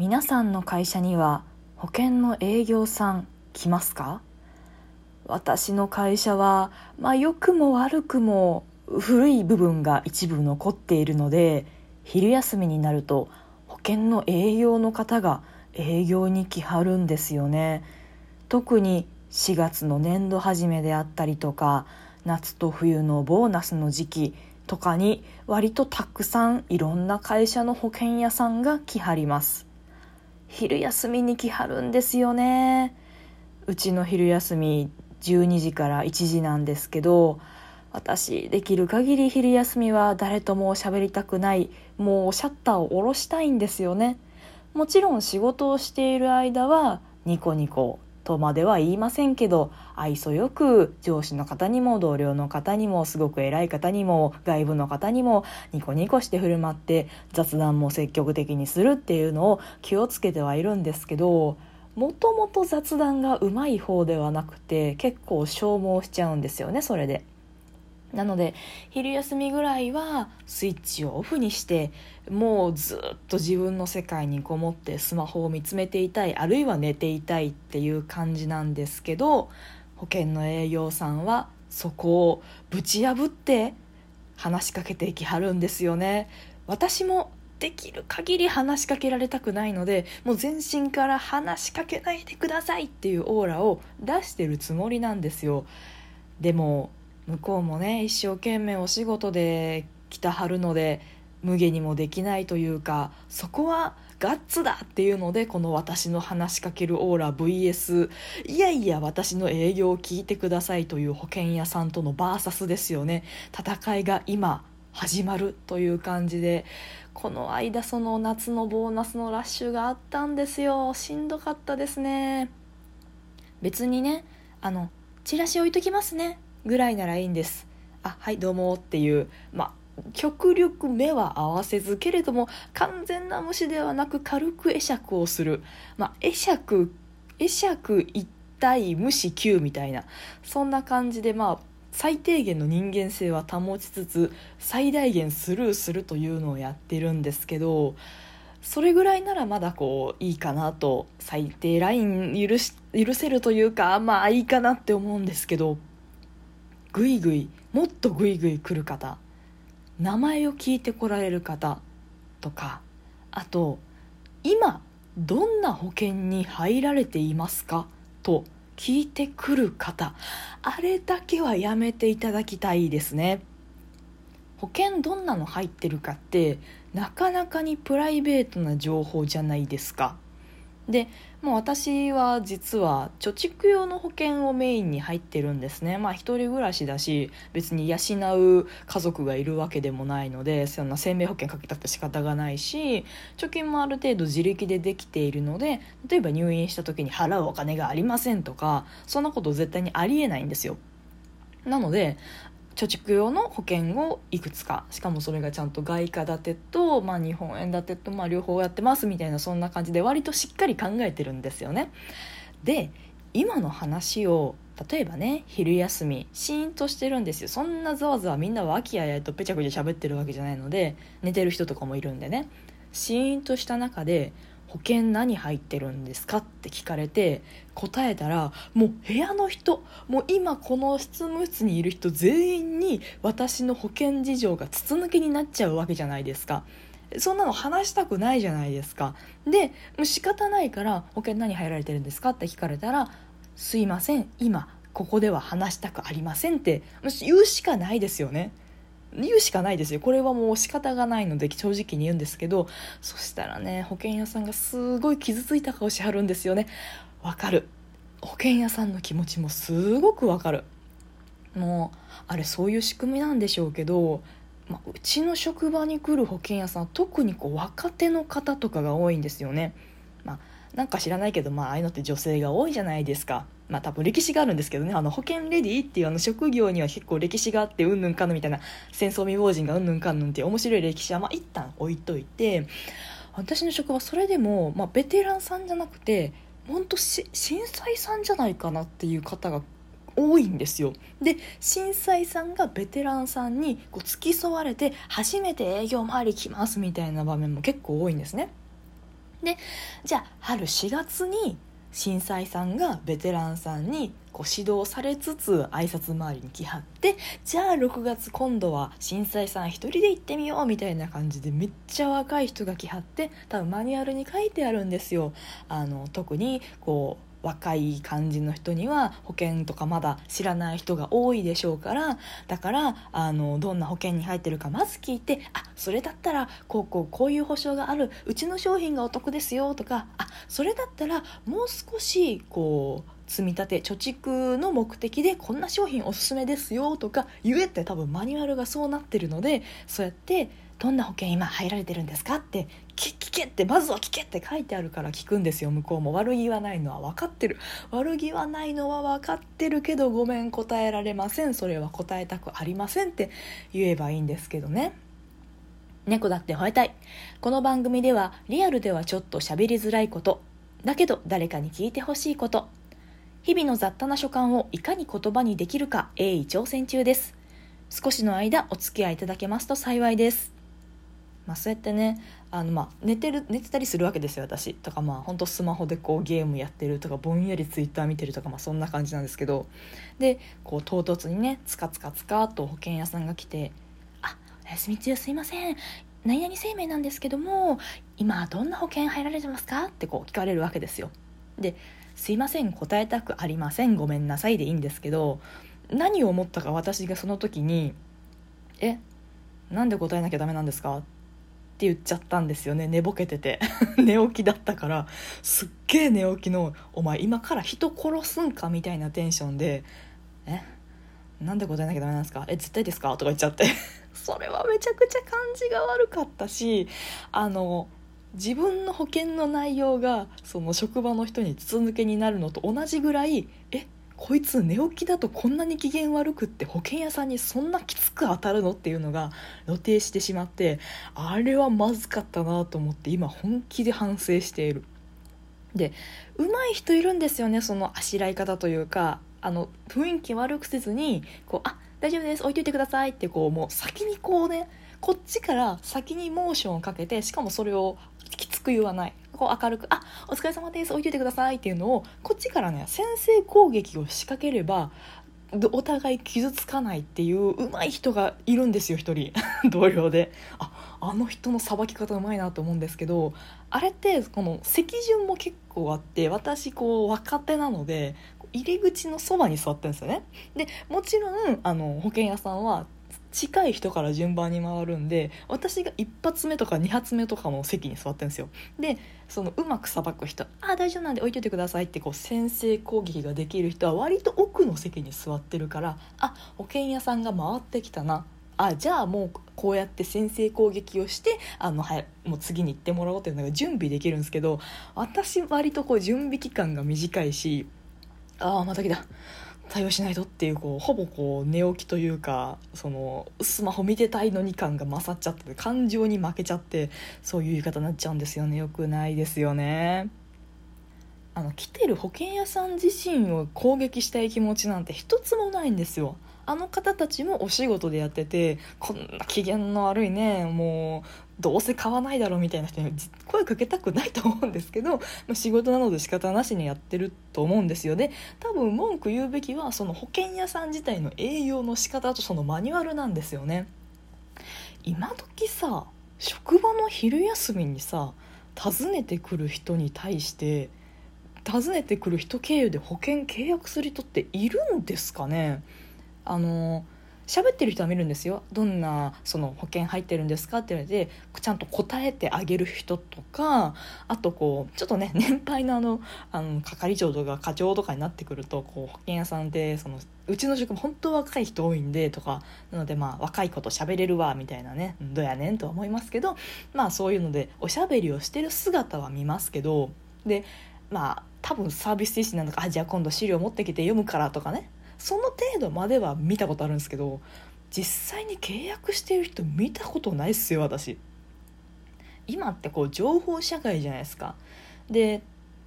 皆さんの会社には保険の営業さん来ますか？私の会社は、まあ、良くも悪くも古い部分が一部残っているので昼休みになると保険の営業の方が営業に来はるんですよね。特に4月の年度始めであったりとか夏と冬のボーナスの時期とかに割とたくさんいろんな会社の保険屋さんが来はります。昼休みに来はるんですよね。うちの昼休み12時から1時なんですけど私できる限り昼休みは誰とも喋りたくないもうシャッターを下ろしたいんですよね。もちろん仕事をしている間はニコニコとまでは言いませんけど愛想よく上司の方にも同僚の方にもすごく偉い方にも外部の方にもニコニコして振る舞って雑談も積極的にするっていうのを気をつけてはいるんですけどもともと雑談がうまい方ではなくて結構消耗しちゃうんですよねそれで。なので昼休みぐらいはスイッチをオフにしてもうずっと自分の世界にこもってスマホを見つめていたいあるいは寝ていたいっていう感じなんですけど保険の営業さんはそこをぶち破って話しかけてきはるんですよね。私もできる限り話しかけられたくないのでもう全身から話しかけないでくださいっていうオーラを出してるつもりなんですよ。でも向こうもね一生懸命お仕事で来たはるので無下にもできないというかそこはガッツだっていうのでこの私の話しかけるオーラ VS いやいや私の営業を聞いてくださいという保険屋さんとのバーサスですよね。戦いが今始まるという感じでこの間その夏のボーナスのラッシュがあったんですよ。しんどかったですね。別にねあのチラシ置いときますね。ぐらいならいいんです。あはいどうもっていうまあ極力目は合わせずけれども完全な無視ではなく軽く会釈をする。ま会釈会釈一対無視9みたいな。そんな感じでまあ最低限の人間性は保ちつつ最大限スルーするというのをやってるんですけどそれぐらいならまだこういいかなと最低ライン許し許せるというかまあいいかなって思うんですけど。ぐいぐいもっとぐいぐい来る方名前を聞いてこられる方とかあと今どんな保険に入られていますかと聞いてくる方あれだけはやめていただきたいですね。保険どんなの入ってるかってなかなかにプライベートな情報じゃないですか。でもう私は実は貯蓄用の保険をメインに入ってるんですね。まあ一人暮らしだし別に養う家族がいるわけでもないのでそんな生命保険かけたって仕方がないし貯金もある程度自力でできているので例えば入院した時に払うお金がありませんとかそんなこと絶対にありえないんですよ。なので貯蓄用の保険をいくつか。しかもそれがちゃんと外貨建てと、まあ、日本円建てと、まあ、両方やってますみたいなそんな感じで割としっかり考えてるんですよね。で今の話を例えばね昼休みシーンとしてるんですよ。そんなざわざわみんな和気あいあいとぺちゃくちゃ喋ってるわけじゃないので寝てる人とかもいるんでね。シーンとした中で保険何入ってるんですか？って聞かれて答えたらもう部屋の人もう今この執務室にいる人全員に私の保険事情が筒抜けになっちゃうわけじゃないですか。そんなの話したくないじゃないですか。で、もう仕方ないから保険何入られてるんですか？って聞かれたら、すいません、今ここでは話したくありませんって言うしかないですよね。言うしかないですよ。これはもう仕方がないので正直に言うんですけどそしたらね保険屋さんがすごい傷ついた顔しはるんですよね。わかる。保険屋さんの気持ちもすごくわかる。もうあれそういう仕組みなんでしょうけど、まあ、うちの職場に来る保険屋さん特にこう若手の方とかが多いんですよね。まあなんか知らないけど、まあ、ああいうのって女性が多いじゃないですか。まあ多分歴史があるんですけどね、あの保険レディっていうあの職業には結構歴史があって、うんぬんかんぬんみたいな戦争未亡人がうんぬんかんぬんって面白い歴史はまあ一旦置いといて、私の職場それでも、まあ、ベテランさんじゃなくて、本当し震災さんじゃないかなっていう方が多いんですよ。で震災さんがベテランさんにこう付き添われて初めて営業回り来ますみたいな場面も結構多いんですね。でじゃあ春4月に震災さんがベテランさんにこう指導されつつ挨拶回りに来はってじゃあ6月今度は震災さん一人で行ってみようみたいな感じでめっちゃ若い人が来はって多分マニュアルに書いてあるんですよ。あの特にこう若い感じの人には保険とかまだ知らない人が多いでしょうからだからあのどんな保険に入ってるかまず聞いてあそれだったらこうこうこういう保証があるうちの商品がお得ですよとかあそれだったらもう少しこう積み立て貯蓄の目的でこんな商品おすすめですよとか言えって多分マニュアルがそうなってるのでそうやってどんな保険今入られてるんですか？って聞けってまずは聞けって書いてあるから聞くんですよ向こうも。悪気はないのは分かってる。悪気はないのは分かってるけどごめん答えられませんそれは答えたくありませんって言えばいいんですけどね。猫だって吠えたい。この番組ではリアルではちょっと喋りづらいこと。だけど誰かに聞いてほしいこと。日々の雑多な所感をいかに言葉にできるか鋭意挑戦中です。少しの間お付き合いいただけますと幸いです。まあ、そうやってねあの、まあ、寝てる寝てたりするわけですよ私とかまあ本当スマホでこうゲームやってるとかぼんやりツイッター見てるとか、まあ、そんな感じなんですけどでこう唐突にねつかつかつかと保険屋さんが来て「あお休み中すいません何々生命なんですけども今どんな保険入られてますか?」ってこう聞かれるわけですよ。で「すいません答えたくありませんごめんなさい」でいいんですけど何を思ったか私がその時に「えなんで答えなきゃダメなんですか?」って言っちゃったんですよね。寝ぼけてて。寝起きだったから。すっげえ寝起きの「お前今から人殺すんか?」みたいなテンションで「え？なんで答えなきゃダメなんですか？え絶対ですか?」とか言っちゃって。それはめちゃくちゃ感じが悪かったしあの自分の保険の内容がその職場の人に筒抜けになるのと同じぐらいえ？こいつ寝起きだとこんなに機嫌悪くって保険屋さんにそんなきつく当たるのっていうのが露呈してしまってあれはまずかったなと思って今本気で反省している。で上手い人いるんですよねそのあしらい方というかあの雰囲気悪くせずにこうあ大丈夫です置いといてくださいってこうもう先にこうねこっちから先にモーションをかけてしかもそれをきつく言わない。こう明るく「あお疲れ様です置いといてください」っていうのをこっちからね先制攻撃を仕掛ければお互い傷つかないっていう上手い人がいるんですよ一人。同僚で。ああの人のさばき方うまいなと思うんですけどあれってこの席順も結構あって私こう若手なので入り口のそばに座ってるんですよね。でもちろんあの保険屋さんは近い人から順番に回るんで私が1発目とか2発目とかの席に座ってるんですよ。でそのうまくさばく人「ああ大丈夫なんで置いといてください」ってこう先制攻撃ができる人は割と奥の席に座ってるからあ保険屋さんが回ってきたな。あじゃあもうこうやって先制攻撃をしてあのはいもう次に行ってもらおうというのが準備できるんですけど私割とこう準備期間が短いしああまた来た。対応しないとっていうこうほぼこう寝起きというかそのスマホ見てたいのに感が勝っちゃって感情に負けちゃってそういう言い方になっちゃうんですよね。よくないですよね。あの来てる保険屋さん自身を攻撃したい気持ちなんて一つもないんですよ。あの方たちもお仕事でやっててこんな機嫌の悪いねもうどうせ買わないだろうみたいな人に声かけたくないと思うんですけど、ま、仕事なので仕方なしにやってると思うんですよね。多分文句言うべきはその保険屋さん自体の営業の仕方とそのマニュアルなんですよね。今時さ職場の昼休みにさ訪ねてくる人に対して訪ねてくる人経由で保険契約する人っているんですかね？あの喋ってる人は見るんですよ。どんなその保険入ってるんですかって言われてちゃんと答えてあげる人とかあとこうちょっとね 年配のあのあの係長とか課長とかになってくるとこう保険屋さんってそのうちの職場本当若い人多いんでとかなのでまあ若い子と喋れるわみたいなねどやねんとは思いますけどまあそういうのでおしゃべりをしてる姿は見ますけどでまあ多分サービス精神なのかあじゃあ今度資料持ってきて読むからとかねその程度までは見たことあるんですけど実際に契約してる人見たことないっすよ私。今ってこう情報社会じゃないですか。で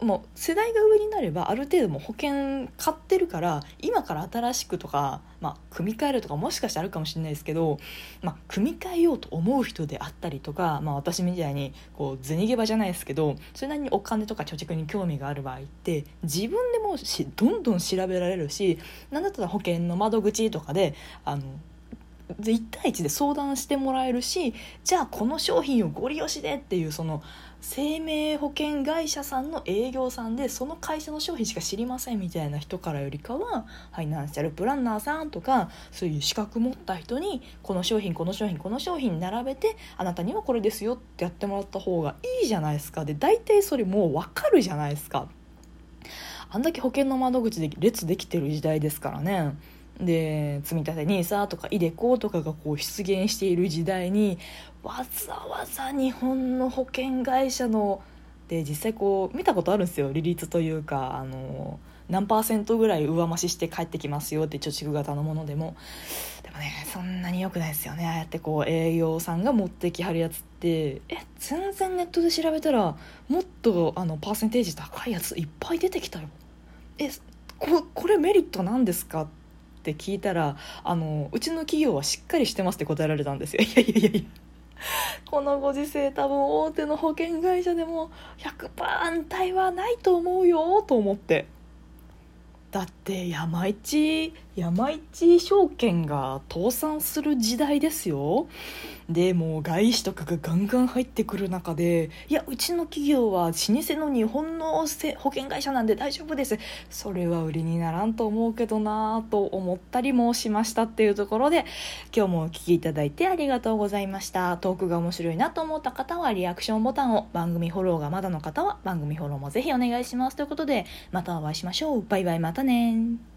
もう世代が上になればある程度も保険買ってるから今から新しくとか、まあ、組み替えるとかもしかしてあるかもしれないですけど、まあ、組み替えようと思う人であったりとか、まあ、私みたいにこう銭ゲバじゃないですけどそれなりにお金とか貯蓄に興味がある場合って自分でもしどんどん調べられるし何だったら保険の窓口とかであの1対1で相談してもらえるしじゃあこの商品をご利用しでっていうその生命保険会社さんの営業さんでその会社の商品しか知りませんみたいな人からよりかはファイナンシャルプランナーさんとかそういう資格持った人にこの商品この商品この商品並べてあなたにはこれですよってやってもらった方がいいじゃないですか。で大体それもう分かるじゃないですか。あんだけ保険の窓口で列できてる時代ですからね。で積立 NISA とか iDeCo とかがこう出現している時代にわざわざ日本の保険会社ので実際こう見たことあるんですよ。利率というかあの何パーセントぐらい上増しして帰ってきますよって貯蓄型のものでも。でもねそんなに良くないですよね。ああやってこう営業さんが持ってきはるやつってえ全然ネットで調べたらもっとあのパーセンテージ高いやついっぱい出てきたよ。えここれメリットなんですかってって聞いたらあのうちの企業はしっかりしてますって答えられたんですよ。いやいやいやいや。このご時世多分大手の保険会社でも100%安泰はないと思うよと思って。だって山一山一証券が倒産する時代ですよ。でも外資とかがガンガン入ってくる中でいやうちの企業は老舗の日本の保険会社なんで大丈夫です。それは売りにならんと思うけどなと思ったりもしましたっていうところで今日もお聴きいただいてありがとうございました。トークが面白いなと思った方はリアクションボタンを番組フォローがまだの方は番組フォローもぜひお願いします。ということでまたお会いしましょう。バイバイまたね